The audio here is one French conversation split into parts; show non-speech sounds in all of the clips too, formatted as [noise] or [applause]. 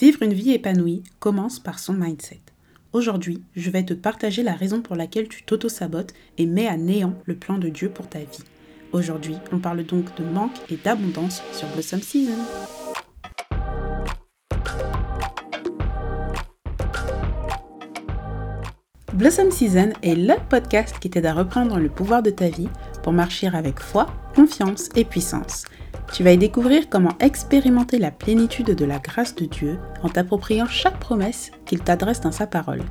Vivre une vie épanouie commence par son mindset. Aujourd'hui, je vais te partager la raison pour laquelle tu t'auto-sabotes et mets à néant le plan de Dieu pour ta vie. Aujourd'hui, on parle donc de manque et d'abondance sur Blossom Season. Blossom Season est le podcast qui t'aide à reprendre le pouvoir de ta vie pour marcher avec foi, confiance et puissance. Tu vas y découvrir comment expérimenter la plénitude de la grâce de Dieu en t'appropriant chaque promesse qu'il t'adresse dans sa parole.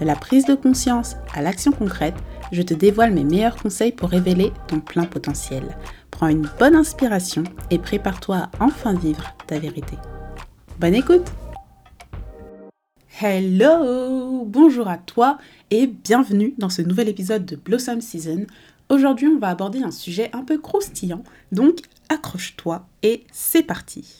De la prise de conscience à l'action concrète, je te dévoile mes meilleurs conseils pour révéler ton plein potentiel. Prends une bonne inspiration et prépare-toi à enfin vivre ta vérité. Bonne écoute Hello Bonjour à toi et bienvenue dans ce nouvel épisode de Blossom Season. Aujourd'hui, on va aborder un sujet un peu croustillant, donc accroche-toi et c'est parti.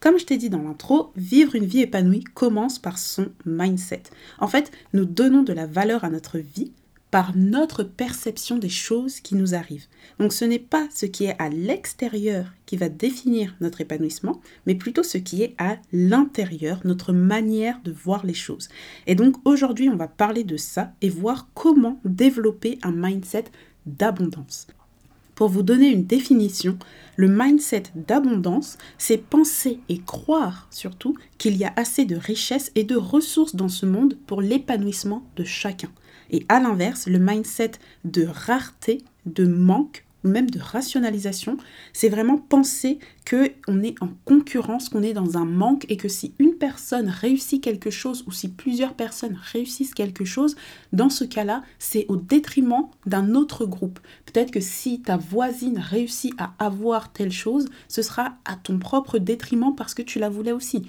Comme je t'ai dit dans l'intro, vivre une vie épanouie commence par son mindset. En fait, nous donnons de la valeur à notre vie par notre perception des choses qui nous arrivent. Donc ce n'est pas ce qui est à l'extérieur qui va définir notre épanouissement, mais plutôt ce qui est à l'intérieur, notre manière de voir les choses. Et donc aujourd'hui, on va parler de ça et voir comment développer un mindset d'abondance. Pour vous donner une définition, le mindset d'abondance, c'est penser et croire surtout qu'il y a assez de richesses et de ressources dans ce monde pour l'épanouissement de chacun. Et à l'inverse, le mindset de rareté, de manque, même de rationalisation, c'est vraiment penser qu'on est en concurrence, qu'on est dans un manque et que si une personne réussit quelque chose ou si plusieurs personnes réussissent quelque chose, dans ce cas-là, c'est au détriment d'un autre groupe. Peut-être que si ta voisine réussit à avoir telle chose, ce sera à ton propre détriment parce que tu la voulais aussi.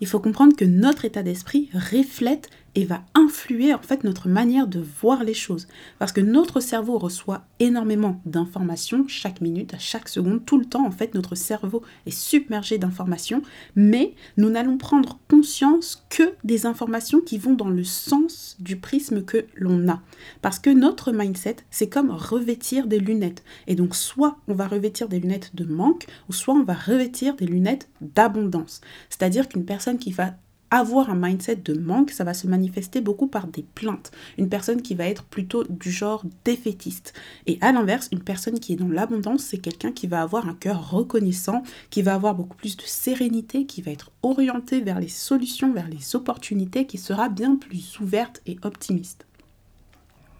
Il faut comprendre que notre état d'esprit reflète et va influer en fait notre manière de voir les choses. Parce que notre cerveau reçoit énormément d'informations chaque minute, à chaque seconde, tout le temps en fait notre cerveau est submergé d'informations, mais nous n'allons prendre conscience que des informations qui vont dans le sens du prisme que l'on a. Parce que notre mindset, c'est comme revêtir des lunettes. Et donc soit on va revêtir des lunettes de manque, ou soit on va revêtir des lunettes d'abondance. C'est-à-dire qu'une personne qui va avoir un mindset de manque, ça va se manifester beaucoup par des plaintes. Une personne qui va être plutôt du genre défaitiste. Et à l'inverse, une personne qui est dans l'abondance, c'est quelqu'un qui va avoir un cœur reconnaissant, qui va avoir beaucoup plus de sérénité, qui va être orienté vers les solutions, vers les opportunités, qui sera bien plus ouverte et optimiste.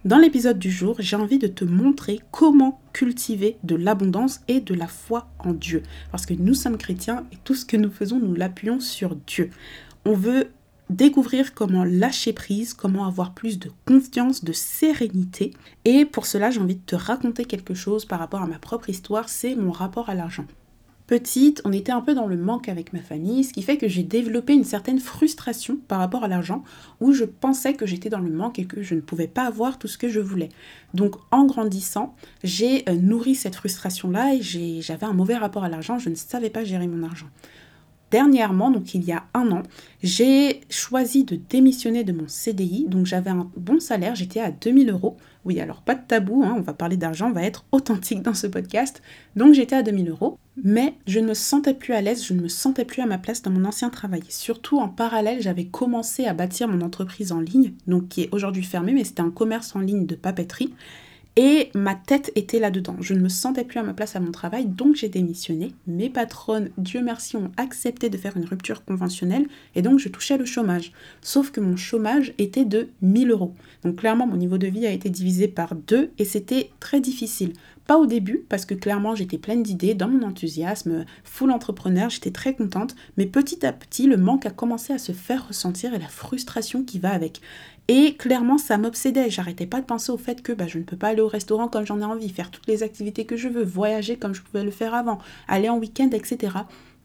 Dans l'épisode du jour, j'ai envie de te montrer comment cultiver de l'abondance et de la foi en Dieu. Parce que nous sommes chrétiens et tout ce que nous faisons, nous l'appuyons sur Dieu on veut découvrir comment lâcher prise, comment avoir plus de confiance, de sérénité. Et pour cela, j'ai envie de te raconter quelque chose par rapport à ma propre histoire, c'est mon rapport à l'argent. Petite, on était un peu dans le manque avec ma famille, ce qui fait que j'ai développé une certaine frustration par rapport à l'argent, où je pensais que j'étais dans le manque et que je ne pouvais pas avoir tout ce que je voulais. Donc en grandissant, j'ai euh, nourri cette frustration-là et j'avais un mauvais rapport à l'argent, je ne savais pas gérer mon argent dernièrement, donc il y a un an, j'ai choisi de démissionner de mon CDI. Donc j'avais un bon salaire, j'étais à 2000 euros. Oui, alors pas de tabou, hein, on va parler d'argent, on va être authentique dans ce podcast. Donc j'étais à 2000 euros, mais je ne me sentais plus à l'aise, je ne me sentais plus à ma place dans mon ancien travail. Surtout en parallèle, j'avais commencé à bâtir mon entreprise en ligne, donc qui est aujourd'hui fermée, mais c'était un commerce en ligne de papeterie. Et ma tête était là-dedans. Je ne me sentais plus à ma place à mon travail, donc j'ai démissionné. Mes patronnes, Dieu merci, ont accepté de faire une rupture conventionnelle et donc je touchais le chômage. Sauf que mon chômage était de 1000 euros. Donc clairement, mon niveau de vie a été divisé par deux et c'était très difficile. Pas au début, parce que clairement j'étais pleine d'idées, dans mon enthousiasme, full entrepreneur, j'étais très contente, mais petit à petit le manque a commencé à se faire ressentir et la frustration qui va avec. Et clairement, ça m'obsédait. J'arrêtais pas de penser au fait que bah, je ne peux pas aller au restaurant comme j'en ai envie, faire toutes les activités que je veux, voyager comme je pouvais le faire avant, aller en week-end, etc.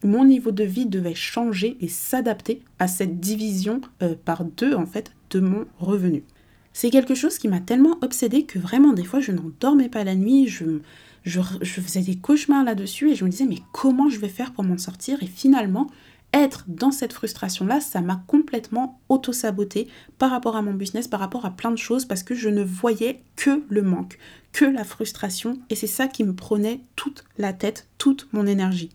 Mon niveau de vie devait changer et s'adapter à cette division euh, par deux, en fait, de mon revenu. C'est quelque chose qui m'a tellement obsédée que vraiment, des fois, je n'en dormais pas la nuit, je, faisais des cauchemars là-dessus et je me disais, mais comment je vais faire pour m'en sortir? Et finalement, être dans cette frustration-là, ça m'a complètement auto-saboté par rapport à mon business, par rapport à plein de choses, parce que je ne voyais que le manque, que la frustration, et c'est ça qui me prenait toute la tête, toute mon énergie.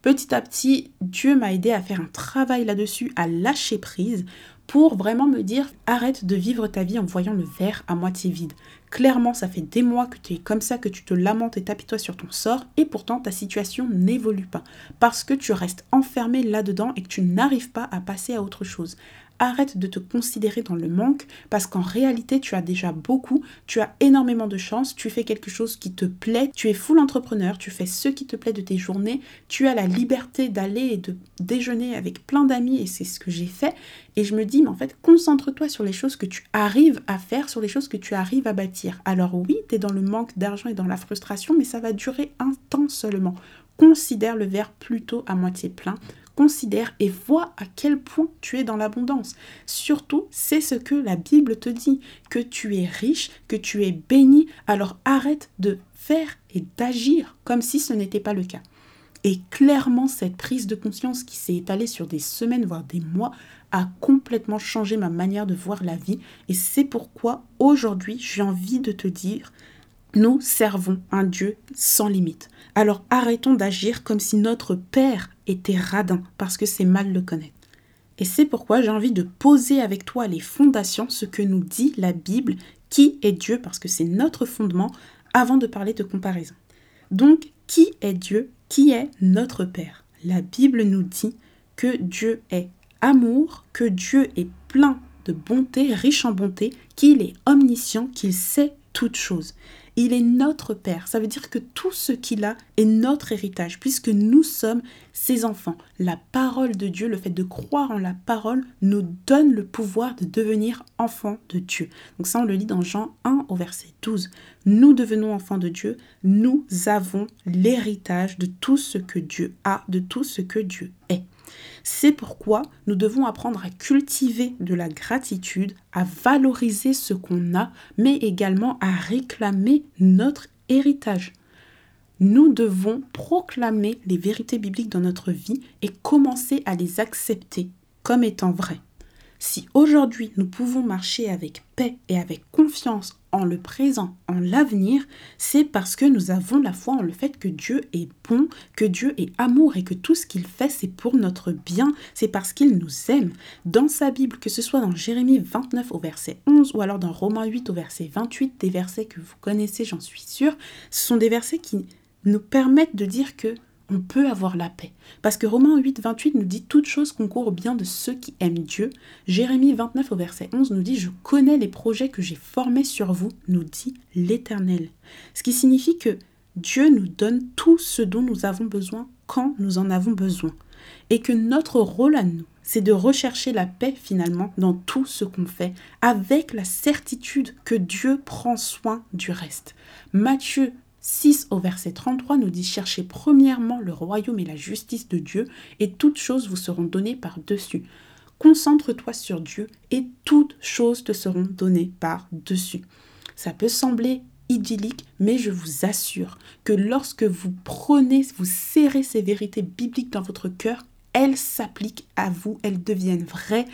Petit à petit, Dieu m'a aidé à faire un travail là-dessus, à lâcher prise pour vraiment me dire arrête de vivre ta vie en voyant le verre à moitié vide. Clairement, ça fait des mois que tu es comme ça, que tu te lamentes et t'apitoies sur ton sort, et pourtant ta situation n'évolue pas, parce que tu restes enfermé là-dedans et que tu n'arrives pas à passer à autre chose. Arrête de te considérer dans le manque parce qu'en réalité tu as déjà beaucoup, tu as énormément de chance, tu fais quelque chose qui te plaît, tu es full entrepreneur, tu fais ce qui te plaît de tes journées, tu as la liberté d'aller et de déjeuner avec plein d'amis et c'est ce que j'ai fait. Et je me dis, mais en fait, concentre-toi sur les choses que tu arrives à faire, sur les choses que tu arrives à bâtir. Alors oui, tu es dans le manque d'argent et dans la frustration, mais ça va durer un temps seulement. Considère le verre plutôt à moitié plein considère et vois à quel point tu es dans l'abondance. Surtout, c'est ce que la Bible te dit, que tu es riche, que tu es béni, alors arrête de faire et d'agir comme si ce n'était pas le cas. Et clairement, cette prise de conscience qui s'est étalée sur des semaines, voire des mois, a complètement changé ma manière de voir la vie. Et c'est pourquoi aujourd'hui, j'ai envie de te dire, nous servons un Dieu sans limite. Alors arrêtons d'agir comme si notre Père était radin, parce que c'est mal le connaître. Et c'est pourquoi j'ai envie de poser avec toi les fondations, ce que nous dit la Bible, qui est Dieu, parce que c'est notre fondement, avant de parler de comparaison. Donc, qui est Dieu? Qui est notre Père? La Bible nous dit que Dieu est amour, que Dieu est plein de bonté, riche en bonté, qu'il est omniscient, qu'il sait toutes choses. Il est notre Père. Ça veut dire que tout ce qu'il a est notre héritage, puisque nous sommes ses enfants. La parole de Dieu, le fait de croire en la parole, nous donne le pouvoir de devenir enfants de Dieu. Donc ça, on le lit dans Jean 1 au verset 12. Nous devenons enfants de Dieu, nous avons l'héritage de tout ce que Dieu a, de tout ce que Dieu est. C'est pourquoi nous devons apprendre à cultiver de la gratitude, à valoriser ce qu'on a, mais également à réclamer notre héritage. Nous devons proclamer les vérités bibliques dans notre vie et commencer à les accepter comme étant vraies. Si aujourd'hui nous pouvons marcher avec paix et avec confiance en le présent, en l'avenir, c'est parce que nous avons la foi en le fait que Dieu est bon, que Dieu est amour et que tout ce qu'il fait, c'est pour notre bien, c'est parce qu'il nous aime. Dans sa Bible, que ce soit dans Jérémie 29 au verset 11 ou alors dans Romains 8 au verset 28, des versets que vous connaissez, j'en suis sûre, ce sont des versets qui nous permettent de dire que on peut avoir la paix. Parce que Romains 8, 28 nous dit toute chose concourt au bien de ceux qui aiment Dieu. Jérémie 29 au verset 11 nous dit Je connais les projets que j'ai formés sur vous, nous dit l'Éternel. Ce qui signifie que Dieu nous donne tout ce dont nous avons besoin quand nous en avons besoin. Et que notre rôle à nous, c'est de rechercher la paix finalement dans tout ce qu'on fait, avec la certitude que Dieu prend soin du reste. Matthieu 6 au verset 33 nous dit Cherchez premièrement le royaume et la justice de Dieu, et toutes choses vous seront données par-dessus. Concentre-toi sur Dieu, et toutes choses te seront données par-dessus. Ça peut sembler idyllique, mais je vous assure que lorsque vous prenez, vous serrez ces vérités bibliques dans votre cœur, elles s'appliquent à vous, elles deviennent vraies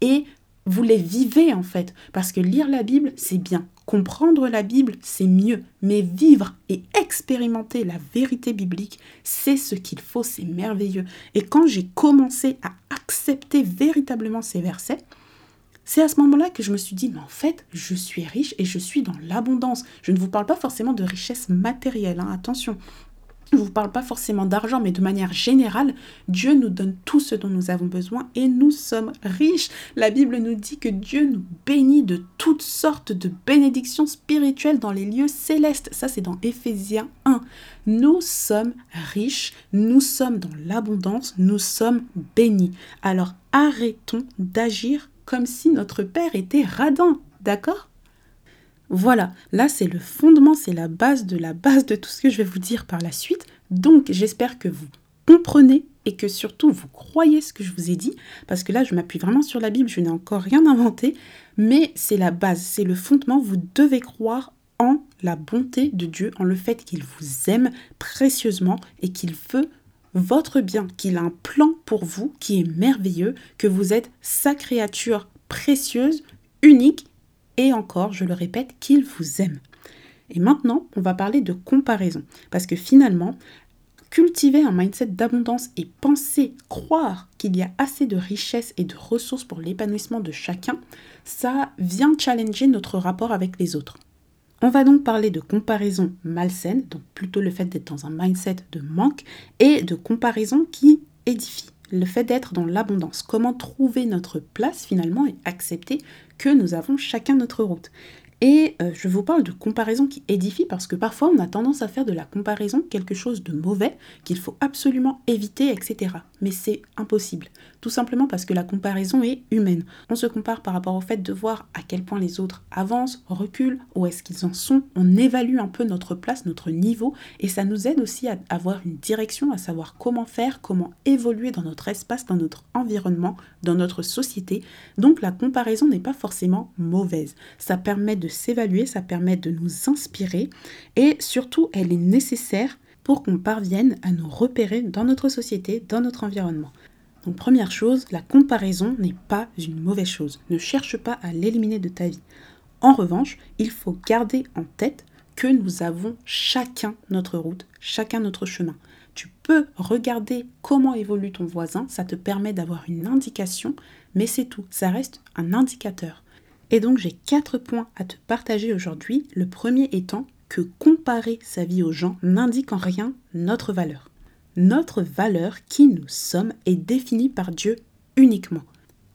et vous les vivez en fait. Parce que lire la Bible, c'est bien. Comprendre la Bible, c'est mieux. Mais vivre et expérimenter la vérité biblique, c'est ce qu'il faut, c'est merveilleux. Et quand j'ai commencé à accepter véritablement ces versets, c'est à ce moment-là que je me suis dit, mais en fait, je suis riche et je suis dans l'abondance. Je ne vous parle pas forcément de richesse matérielle, hein, attention. Je ne vous parle pas forcément d'argent, mais de manière générale, Dieu nous donne tout ce dont nous avons besoin et nous sommes riches. La Bible nous dit que Dieu nous bénit de toutes sortes de bénédictions spirituelles dans les lieux célestes. Ça, c'est dans Éphésiens 1. Nous sommes riches, nous sommes dans l'abondance, nous sommes bénis. Alors arrêtons d'agir comme si notre Père était radin. D'accord? Voilà, là c'est le fondement, c'est la base de la base de tout ce que je vais vous dire par la suite. Donc j'espère que vous comprenez et que surtout vous croyez ce que je vous ai dit, parce que là je m'appuie vraiment sur la Bible, je n'ai encore rien inventé, mais c'est la base, c'est le fondement, vous devez croire en la bonté de Dieu, en le fait qu'il vous aime précieusement et qu'il veut votre bien, qu'il a un plan pour vous qui est merveilleux, que vous êtes sa créature précieuse, unique et encore, je le répète, qu'il vous aime. Et maintenant, on va parler de comparaison. Parce que finalement, cultiver un mindset d'abondance et penser, croire qu'il y a assez de richesses et de ressources pour l'épanouissement de chacun, ça vient challenger notre rapport avec les autres. On va donc parler de comparaison malsaine, donc plutôt le fait d'être dans un mindset de manque, et de comparaison qui édifie, le fait d'être dans l'abondance. Comment trouver notre place finalement et accepter que nous avons chacun notre route. Et euh, je vous parle de comparaison qui édifie parce que parfois on a tendance à faire de la comparaison quelque chose de mauvais qu'il faut absolument éviter, etc. Mais c'est impossible. Tout simplement parce que la comparaison est humaine. On se compare par rapport au fait de voir à quel point les autres avancent, reculent, où est-ce qu'ils en sont. On évalue un peu notre place, notre niveau, et ça nous aide aussi à avoir une direction, à savoir comment faire, comment évoluer dans notre espace, dans notre environnement, dans notre société. Donc la comparaison n'est pas forcément mauvaise. Ça permet de s'évaluer, ça permet de nous inspirer, et surtout elle est nécessaire pour qu'on parvienne à nous repérer dans notre société, dans notre environnement. Donc première chose, la comparaison n'est pas une mauvaise chose. Ne cherche pas à l'éliminer de ta vie. En revanche, il faut garder en tête que nous avons chacun notre route, chacun notre chemin. Tu peux regarder comment évolue ton voisin, ça te permet d'avoir une indication, mais c'est tout, ça reste un indicateur. Et donc j'ai quatre points à te partager aujourd'hui. Le premier étant que comparer sa vie aux gens n'indique en rien notre valeur notre valeur, qui nous sommes, est définie par Dieu uniquement.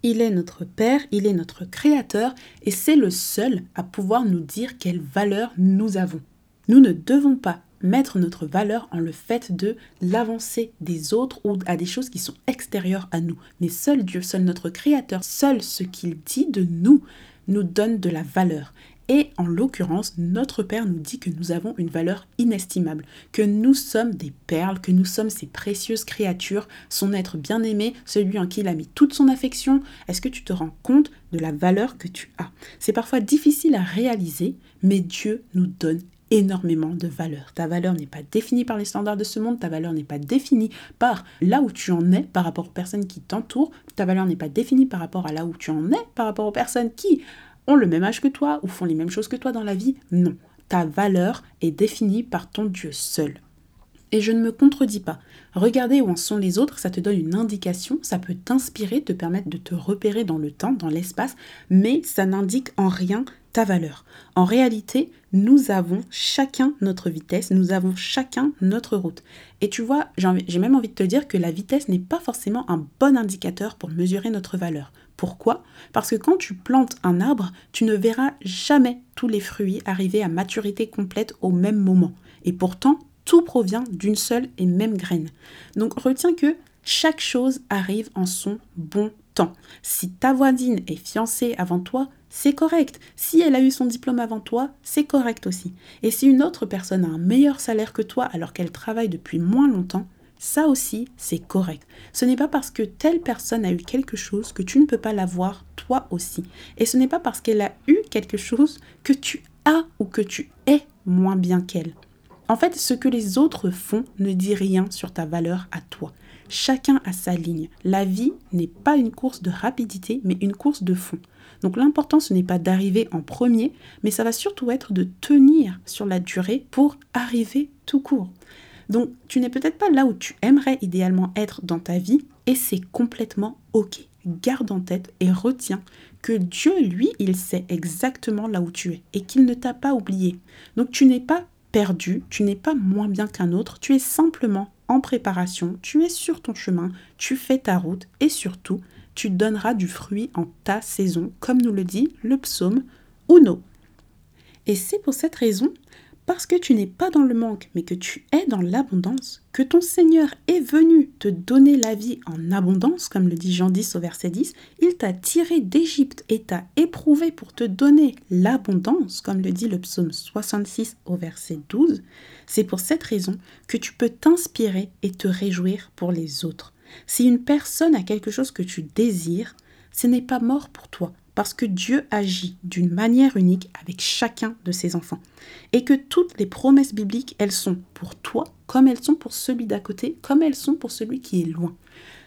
Il est notre Père, il est notre Créateur, et c'est le seul à pouvoir nous dire quelle valeur nous avons. Nous ne devons pas mettre notre valeur en le fait de l'avancée des autres ou à des choses qui sont extérieures à nous. Mais seul Dieu, seul notre Créateur, seul ce qu'il dit de nous nous donne de la valeur. Et en l'occurrence, notre Père nous dit que nous avons une valeur inestimable, que nous sommes des perles, que nous sommes ces précieuses créatures, son être bien-aimé, celui en qui il a mis toute son affection. Est-ce que tu te rends compte de la valeur que tu as? C'est parfois difficile à réaliser, mais Dieu nous donne énormément de valeur. Ta valeur n'est pas définie par les standards de ce monde, ta valeur n'est pas définie par là où tu en es par rapport aux personnes qui t'entourent, ta valeur n'est pas définie par rapport à là où tu en es par rapport aux personnes qui ont le même âge que toi ou font les mêmes choses que toi dans la vie. Non, ta valeur est définie par ton Dieu seul. Et je ne me contredis pas. Regarder où en sont les autres, ça te donne une indication, ça peut t'inspirer, te permettre de te repérer dans le temps, dans l'espace, mais ça n'indique en rien ta valeur. En réalité, nous avons chacun notre vitesse, nous avons chacun notre route. Et tu vois, j'ai même envie de te dire que la vitesse n'est pas forcément un bon indicateur pour mesurer notre valeur. Pourquoi? Parce que quand tu plantes un arbre, tu ne verras jamais tous les fruits arriver à maturité complète au même moment. Et pourtant, tout provient d'une seule et même graine. Donc retiens que chaque chose arrive en son bon temps. Si ta voisine est fiancée avant toi, c'est correct. Si elle a eu son diplôme avant toi, c'est correct aussi. Et si une autre personne a un meilleur salaire que toi alors qu'elle travaille depuis moins longtemps, ça aussi, c'est correct. Ce n'est pas parce que telle personne a eu quelque chose que tu ne peux pas l'avoir toi aussi. Et ce n'est pas parce qu'elle a eu quelque chose que tu as ou que tu es moins bien qu'elle. En fait, ce que les autres font ne dit rien sur ta valeur à toi. Chacun a sa ligne. La vie n'est pas une course de rapidité, mais une course de fond. Donc l'important, ce n'est pas d'arriver en premier, mais ça va surtout être de tenir sur la durée pour arriver tout court. Donc tu n'es peut-être pas là où tu aimerais idéalement être dans ta vie et c'est complètement ok. Garde en tête et retiens que Dieu, lui, il sait exactement là où tu es et qu'il ne t'a pas oublié. Donc tu n'es pas perdu, tu n'es pas moins bien qu'un autre, tu es simplement en préparation, tu es sur ton chemin, tu fais ta route et surtout, tu donneras du fruit en ta saison, comme nous le dit le psaume Uno. Et c'est pour cette raison parce que tu n'es pas dans le manque, mais que tu es dans l'abondance, que ton Seigneur est venu te donner la vie en abondance, comme le dit Jean 10 au verset 10, il t'a tiré d'Égypte et t'a éprouvé pour te donner l'abondance, comme le dit le psaume 66 au verset 12, c'est pour cette raison que tu peux t'inspirer et te réjouir pour les autres. Si une personne a quelque chose que tu désires, ce n'est pas mort pour toi, parce que Dieu agit d'une manière unique avec chacun de ses enfants. Et que toutes les promesses bibliques, elles sont pour toi, comme elles sont pour celui d'à côté, comme elles sont pour celui qui est loin.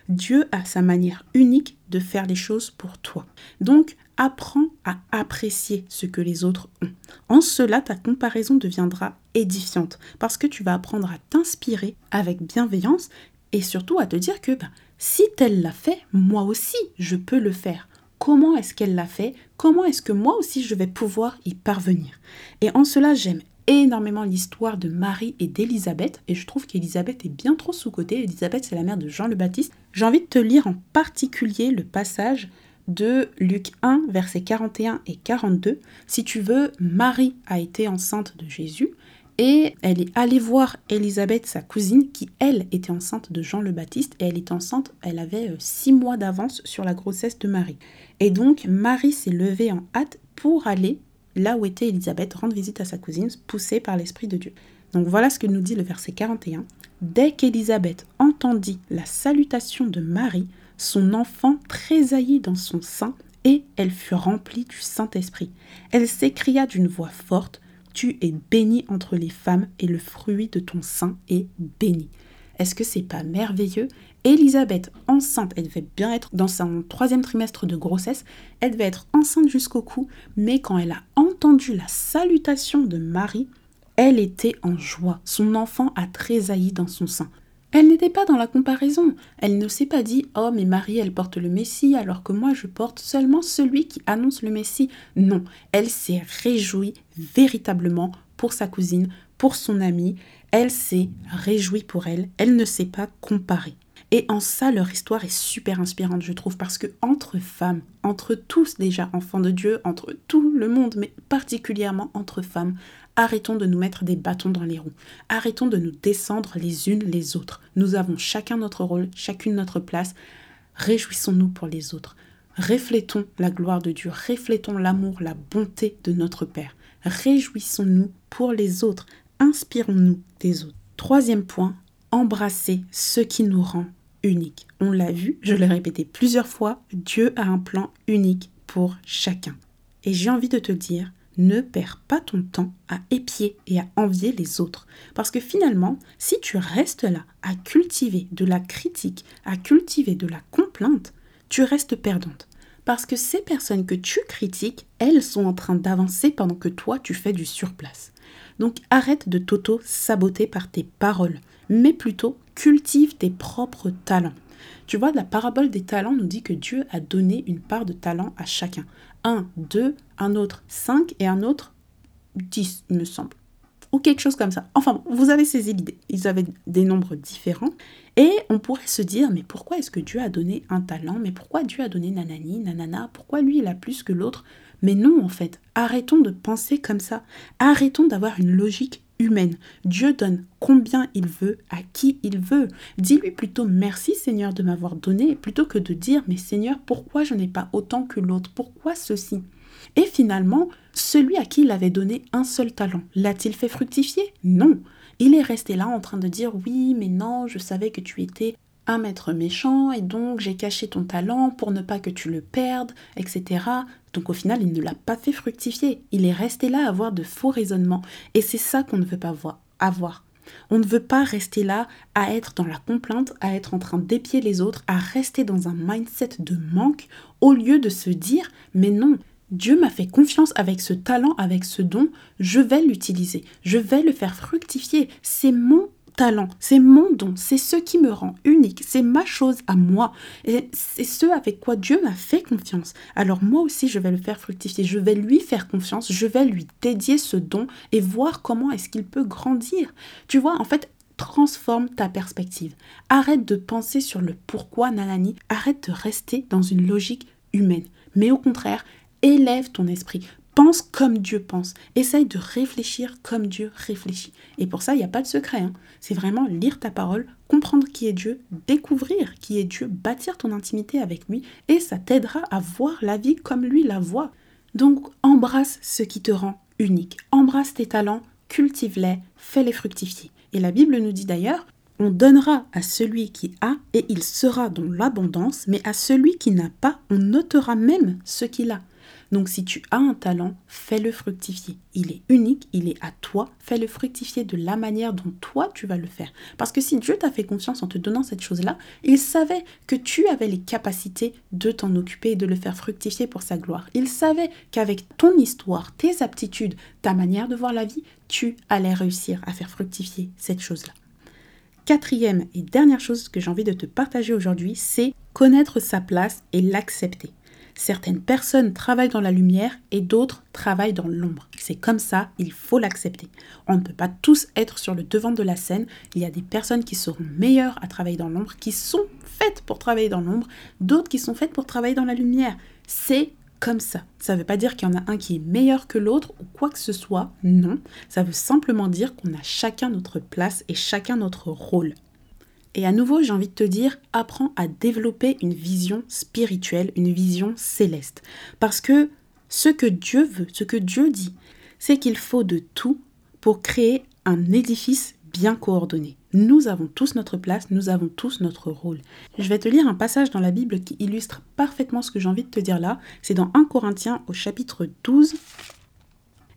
Dieu a sa manière unique de faire les choses pour toi. Donc, apprends à apprécier ce que les autres ont. En cela, ta comparaison deviendra édifiante parce que tu vas apprendre à t'inspirer avec bienveillance et surtout à te dire que bah, si tel l'a fait, moi aussi, je peux le faire. Comment est-ce qu'elle l'a fait Comment est-ce que moi aussi je vais pouvoir y parvenir Et en cela, j'aime énormément l'histoire de Marie et d'Élisabeth, et je trouve qu'Élisabeth est bien trop sous-cotée. Élisabeth, c'est la mère de Jean le Baptiste. J'ai envie de te lire en particulier le passage de Luc 1, versets 41 et 42. Si tu veux, Marie a été enceinte de Jésus, et elle est allée voir Élisabeth, sa cousine, qui elle était enceinte de Jean le Baptiste, et elle était enceinte, elle avait euh, six mois d'avance sur la grossesse de Marie. Et donc Marie s'est levée en hâte pour aller là où était Élisabeth, rendre visite à sa cousine, poussée par l'Esprit de Dieu. Donc voilà ce que nous dit le verset 41. Dès qu'Élisabeth entendit la salutation de Marie, son enfant tressaillit dans son sein et elle fut remplie du Saint-Esprit. Elle s'écria d'une voix forte, Tu es bénie entre les femmes et le fruit de ton sein est béni. Est-ce que c'est pas merveilleux? Élisabeth, enceinte, elle devait bien être dans son troisième trimestre de grossesse, elle devait être enceinte jusqu'au cou, mais quand elle a entendu la salutation de Marie, elle était en joie. Son enfant a tressailli dans son sein. Elle n'était pas dans la comparaison. Elle ne s'est pas dit Oh, mais Marie, elle porte le Messie, alors que moi, je porte seulement celui qui annonce le Messie. Non, elle s'est réjouie véritablement pour sa cousine, pour son amie. Elle s'est réjouie pour elle. Elle ne s'est pas comparée. Et en ça, leur histoire est super inspirante, je trouve, parce que entre femmes, entre tous déjà enfants de Dieu, entre tout le monde, mais particulièrement entre femmes, arrêtons de nous mettre des bâtons dans les roues. Arrêtons de nous descendre les unes les autres. Nous avons chacun notre rôle, chacune notre place. Réjouissons-nous pour les autres. Reflétons la gloire de Dieu, reflétons l'amour, la bonté de notre Père. Réjouissons-nous pour les autres, inspirons-nous des autres. Troisième point, embrasser ce qui nous rend unique. On l'a vu, je l'ai répété plusieurs fois, Dieu a un plan unique pour chacun. Et j'ai envie de te dire, ne perds pas ton temps à épier et à envier les autres. Parce que finalement, si tu restes là à cultiver de la critique, à cultiver de la complainte, tu restes perdante. Parce que ces personnes que tu critiques, elles sont en train d'avancer pendant que toi, tu fais du surplace. Donc arrête de t'auto-saboter par tes paroles, mais plutôt cultive tes propres talents. Tu vois, la parabole des talents nous dit que Dieu a donné une part de talent à chacun. Un, deux, un autre cinq et un autre dix, il me semble. Ou quelque chose comme ça. Enfin, vous avez saisi l'idée. Ils avaient des nombres différents. Et on pourrait se dire, mais pourquoi est-ce que Dieu a donné un talent? Mais pourquoi Dieu a donné nanani, nanana? Pourquoi lui, il a plus que l'autre? Mais non, en fait. Arrêtons de penser comme ça. Arrêtons d'avoir une logique humaine. Dieu donne combien il veut, à qui il veut. Dis-lui plutôt merci Seigneur de m'avoir donné, plutôt que de dire mais Seigneur, pourquoi je n'ai pas autant que l'autre? Pourquoi ceci? Et finalement, celui à qui il avait donné un seul talent, l'a-t-il fait fructifier? Non. Il est resté là en train de dire oui, mais non, je savais que tu étais un maître méchant et donc j'ai caché ton talent pour ne pas que tu le perdes, etc. Donc au final, il ne l'a pas fait fructifier. Il est resté là à avoir de faux raisonnements. Et c'est ça qu'on ne veut pas voir, avoir. On ne veut pas rester là à être dans la complainte, à être en train d'épier les autres, à rester dans un mindset de manque, au lieu de se dire mais non, Dieu m'a fait confiance avec ce talent, avec ce don, je vais l'utiliser, je vais le faire fructifier, c'est mon c'est mon don, c'est ce qui me rend unique, c'est ma chose à moi, et c'est ce avec quoi Dieu m'a fait confiance. Alors moi aussi, je vais le faire fructifier, je vais lui faire confiance, je vais lui dédier ce don et voir comment est-ce qu'il peut grandir. Tu vois, en fait, transforme ta perspective. Arrête de penser sur le pourquoi nanani, arrête de rester dans une logique humaine, mais au contraire, élève ton esprit. Pense comme Dieu pense. Essaye de réfléchir comme Dieu réfléchit. Et pour ça, il n'y a pas de secret. Hein. C'est vraiment lire ta parole, comprendre qui est Dieu, découvrir qui est Dieu, bâtir ton intimité avec lui, et ça t'aidera à voir la vie comme lui la voit. Donc embrasse ce qui te rend unique. Embrasse tes talents, cultive-les, fais-les fructifier. Et la Bible nous dit d'ailleurs, on donnera à celui qui a et il sera dans l'abondance, mais à celui qui n'a pas, on notera même ce qu'il a. Donc si tu as un talent, fais-le fructifier. Il est unique, il est à toi, fais-le fructifier de la manière dont toi tu vas le faire. Parce que si Dieu t'a fait confiance en te donnant cette chose-là, il savait que tu avais les capacités de t'en occuper et de le faire fructifier pour sa gloire. Il savait qu'avec ton histoire, tes aptitudes, ta manière de voir la vie, tu allais réussir à faire fructifier cette chose-là. Quatrième et dernière chose que j'ai envie de te partager aujourd'hui, c'est connaître sa place et l'accepter. Certaines personnes travaillent dans la lumière et d'autres travaillent dans l'ombre. C'est comme ça, il faut l'accepter. On ne peut pas tous être sur le devant de la scène. Il y a des personnes qui seront meilleures à travailler dans l'ombre, qui sont faites pour travailler dans l'ombre, d'autres qui sont faites pour travailler dans la lumière. C'est comme ça. Ça ne veut pas dire qu'il y en a un qui est meilleur que l'autre ou quoi que ce soit, non. Ça veut simplement dire qu'on a chacun notre place et chacun notre rôle. Et à nouveau, j'ai envie de te dire, apprends à développer une vision spirituelle, une vision céleste. Parce que ce que Dieu veut, ce que Dieu dit, c'est qu'il faut de tout pour créer un édifice bien coordonné. Nous avons tous notre place, nous avons tous notre rôle. Je vais te lire un passage dans la Bible qui illustre parfaitement ce que j'ai envie de te dire là. C'est dans 1 Corinthiens au chapitre 12.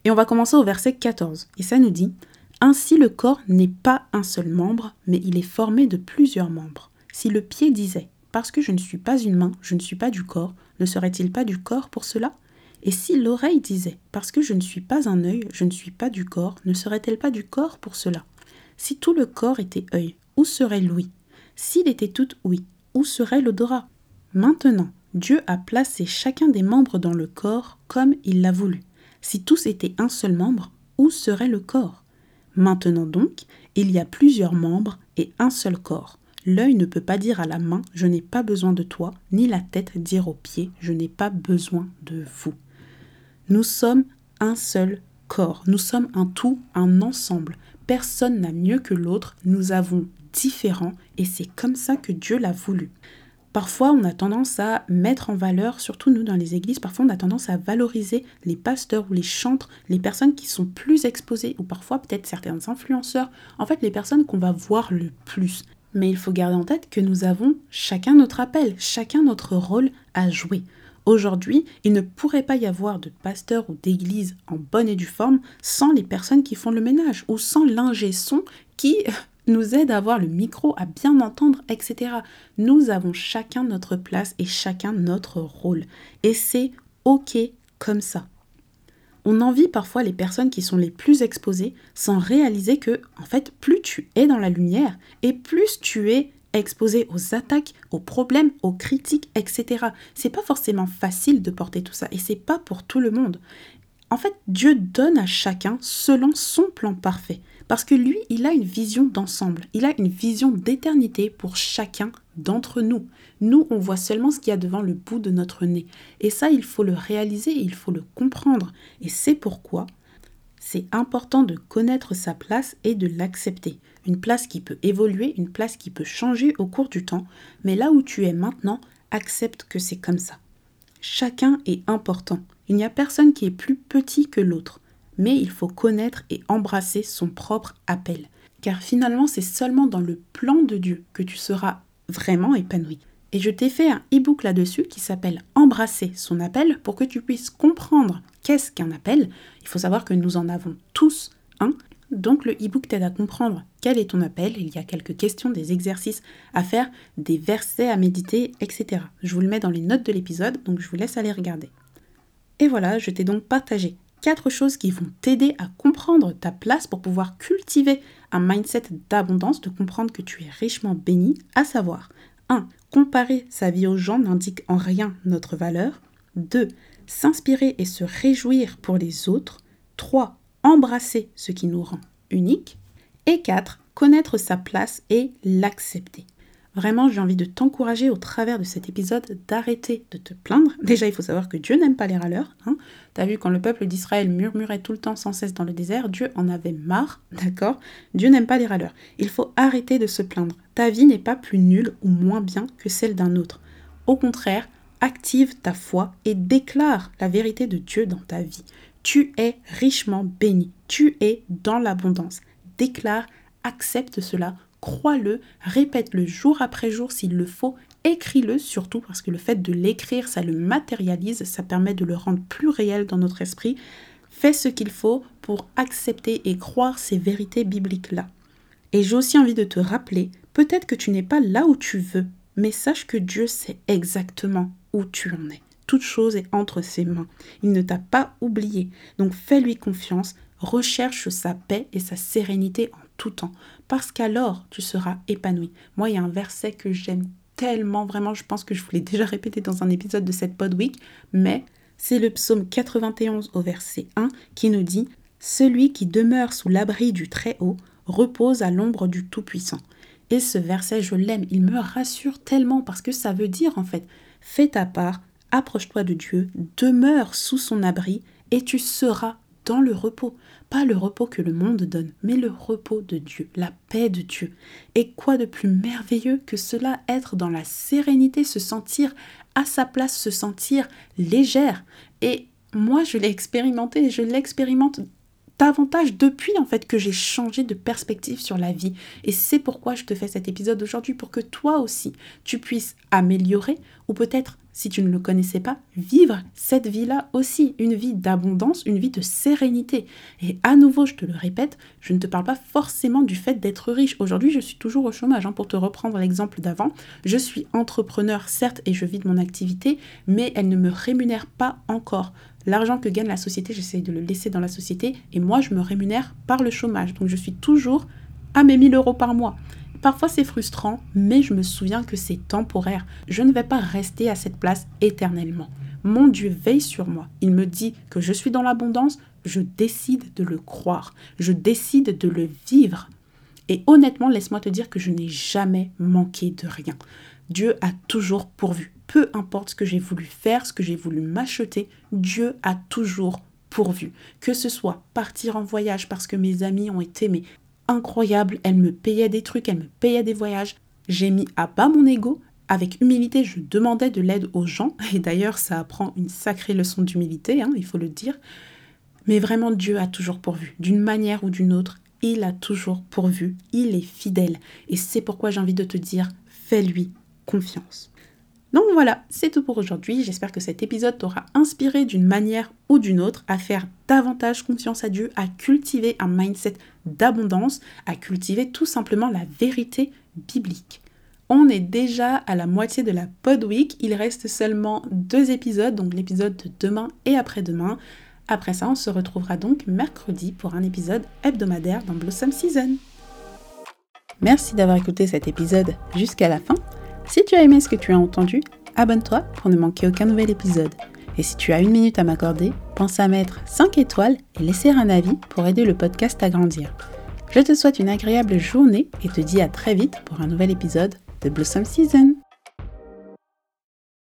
Et on va commencer au verset 14. Et ça nous dit Ainsi le corps n'est pas un seul membre, mais il est formé de plusieurs membres. Si le pied disait Parce que je ne suis pas une main, je ne suis pas du corps, ne serait-il pas du corps pour cela? Et si l'oreille disait Parce que je ne suis pas un œil, je ne suis pas du corps, ne serait-elle pas du corps pour cela? Si tout le corps était œil, où serait l'ouïe? S'il était tout ouïe, où serait l'odorat? Maintenant, Dieu a placé chacun des membres dans le corps comme il l'a voulu. Si tous étaient un seul membre, où serait le corps? Maintenant donc, il y a plusieurs membres et un seul corps. L'œil ne peut pas dire à la main Je n'ai pas besoin de toi, ni la tête dire aux pieds Je n'ai pas besoin de vous. Nous sommes un seul corps, nous sommes un tout, un ensemble personne n'a mieux que l'autre, nous avons différents et c'est comme ça que Dieu l'a voulu. Parfois, on a tendance à mettre en valeur, surtout nous dans les églises, parfois on a tendance à valoriser les pasteurs ou les chantres, les personnes qui sont plus exposées, ou parfois peut-être certains influenceurs, en fait les personnes qu'on va voir le plus. Mais il faut garder en tête que nous avons chacun notre appel, chacun notre rôle à jouer. Aujourd'hui, il ne pourrait pas y avoir de pasteur ou d'église en bonne et due forme sans les personnes qui font le ménage ou sans l'ingé son qui nous aide à avoir le micro, à bien entendre, etc. Nous avons chacun notre place et chacun notre rôle. Et c'est OK comme ça. On envie parfois les personnes qui sont les plus exposées sans réaliser que, en fait, plus tu es dans la lumière et plus tu es exposé aux attaques, aux problèmes, aux critiques, etc. C'est pas forcément facile de porter tout ça et c'est pas pour tout le monde. En fait, Dieu donne à chacun selon son plan parfait. Parce que lui, il a une vision d'ensemble, il a une vision d'éternité pour chacun d'entre nous. Nous, on voit seulement ce qu'il y a devant le bout de notre nez. Et ça, il faut le réaliser, il faut le comprendre. Et c'est pourquoi c'est important de connaître sa place et de l'accepter. Une place qui peut évoluer, une place qui peut changer au cours du temps, mais là où tu es maintenant, accepte que c'est comme ça. Chacun est important. Il n'y a personne qui est plus petit que l'autre, mais il faut connaître et embrasser son propre appel. Car finalement, c'est seulement dans le plan de Dieu que tu seras vraiment épanoui. Et je t'ai fait un e-book là-dessus qui s'appelle Embrasser son appel pour que tu puisses comprendre qu'est-ce qu'un appel. Il faut savoir que nous en avons tous un. Donc le e-book t'aide à comprendre quel est ton appel. Il y a quelques questions, des exercices à faire, des versets à méditer, etc. Je vous le mets dans les notes de l'épisode, donc je vous laisse aller regarder. Et voilà, je t'ai donc partagé quatre choses qui vont t'aider à comprendre ta place pour pouvoir cultiver un mindset d'abondance, de comprendre que tu es richement béni, à savoir 1. Comparer sa vie aux gens n'indique en rien notre valeur. 2. S'inspirer et se réjouir pour les autres. 3. Embrasser ce qui nous rend unique. Et 4. Connaître sa place et l'accepter. Vraiment, j'ai envie de t'encourager au travers de cet épisode d'arrêter de te plaindre. Déjà, il faut savoir que Dieu n'aime pas les râleurs. Hein. T'as vu, quand le peuple d'Israël murmurait tout le temps sans cesse dans le désert, Dieu en avait marre, [laughs] d'accord? Dieu n'aime pas les râleurs. Il faut arrêter de se plaindre. Ta vie n'est pas plus nulle ou moins bien que celle d'un autre. Au contraire, active ta foi et déclare la vérité de Dieu dans ta vie. Tu es richement béni. Tu es dans l'abondance. Déclare, accepte cela crois-le, répète-le jour après jour s'il le faut, écris-le surtout parce que le fait de l'écrire, ça le matérialise, ça permet de le rendre plus réel dans notre esprit. Fais ce qu'il faut pour accepter et croire ces vérités bibliques-là. Et j'ai aussi envie de te rappeler, peut-être que tu n'es pas là où tu veux, mais sache que Dieu sait exactement où tu en es. Toute chose est entre ses mains. Il ne t'a pas oublié. Donc fais-lui confiance, recherche sa paix et sa sérénité en tout temps, parce qu'alors tu seras épanoui. Moi, il y a un verset que j'aime tellement, vraiment, je pense que je vous l'ai [laughs] déjà répété dans un épisode de cette Pod Week, mais c'est le psaume 91 au verset 1 qui nous dit Celui qui demeure sous l'abri du Très-Haut repose à l'ombre du Tout-Puissant. Et ce verset, je l'aime, il me rassure tellement parce que ça veut dire en fait, fais ta part, approche-toi de Dieu, demeure sous son abri et tu seras dans le repos. Pas le repos que le monde donne, mais le repos de Dieu, la paix de Dieu. Et quoi de plus merveilleux que cela, être dans la sérénité, se sentir à sa place, se sentir légère. Et moi, je l'ai expérimenté et je l'expérimente davantage depuis en fait que j'ai changé de perspective sur la vie. Et c'est pourquoi je te fais cet épisode aujourd'hui pour que toi aussi tu puisses améliorer ou peut-être si tu ne le connaissais pas, vivre cette vie-là aussi, une vie d'abondance, une vie de sérénité. Et à nouveau, je te le répète, je ne te parle pas forcément du fait d'être riche. Aujourd'hui, je suis toujours au chômage, hein, pour te reprendre l'exemple d'avant. Je suis entrepreneur, certes, et je vis de mon activité, mais elle ne me rémunère pas encore. L'argent que gagne la société, j'essaie de le laisser dans la société, et moi, je me rémunère par le chômage. Donc, je suis toujours à mes 1000 euros par mois. Parfois c'est frustrant, mais je me souviens que c'est temporaire. Je ne vais pas rester à cette place éternellement. Mon Dieu veille sur moi. Il me dit que je suis dans l'abondance. Je décide de le croire. Je décide de le vivre. Et honnêtement, laisse-moi te dire que je n'ai jamais manqué de rien. Dieu a toujours pourvu. Peu importe ce que j'ai voulu faire, ce que j'ai voulu m'acheter, Dieu a toujours pourvu. Que ce soit partir en voyage parce que mes amis ont été mais incroyable. Elle me payait des trucs, elle me payait des voyages. J'ai mis à bas mon ego. Avec humilité, je demandais de l'aide aux gens. Et d'ailleurs, ça apprend une sacrée leçon d'humilité, hein, il faut le dire. Mais vraiment, Dieu a toujours pourvu. D'une manière ou d'une autre, il a toujours pourvu. Il est fidèle. Et c'est pourquoi j'ai envie de te dire, fais-lui confiance. Donc voilà, c'est tout pour aujourd'hui. J'espère que cet épisode t'aura inspiré d'une manière ou d'une autre à faire davantage confiance à Dieu, à cultiver un mindset d'abondance, à cultiver tout simplement la vérité biblique. On est déjà à la moitié de la Pod Week. Il reste seulement deux épisodes, donc l'épisode de demain et après-demain. Après ça, on se retrouvera donc mercredi pour un épisode hebdomadaire dans Blossom Season. Merci d'avoir écouté cet épisode jusqu'à la fin. Si tu as aimé ce que tu as entendu, abonne-toi pour ne manquer aucun nouvel épisode. Et si tu as une minute à m'accorder, pense à mettre 5 étoiles et laisser un avis pour aider le podcast à grandir. Je te souhaite une agréable journée et te dis à très vite pour un nouvel épisode de Blossom Season.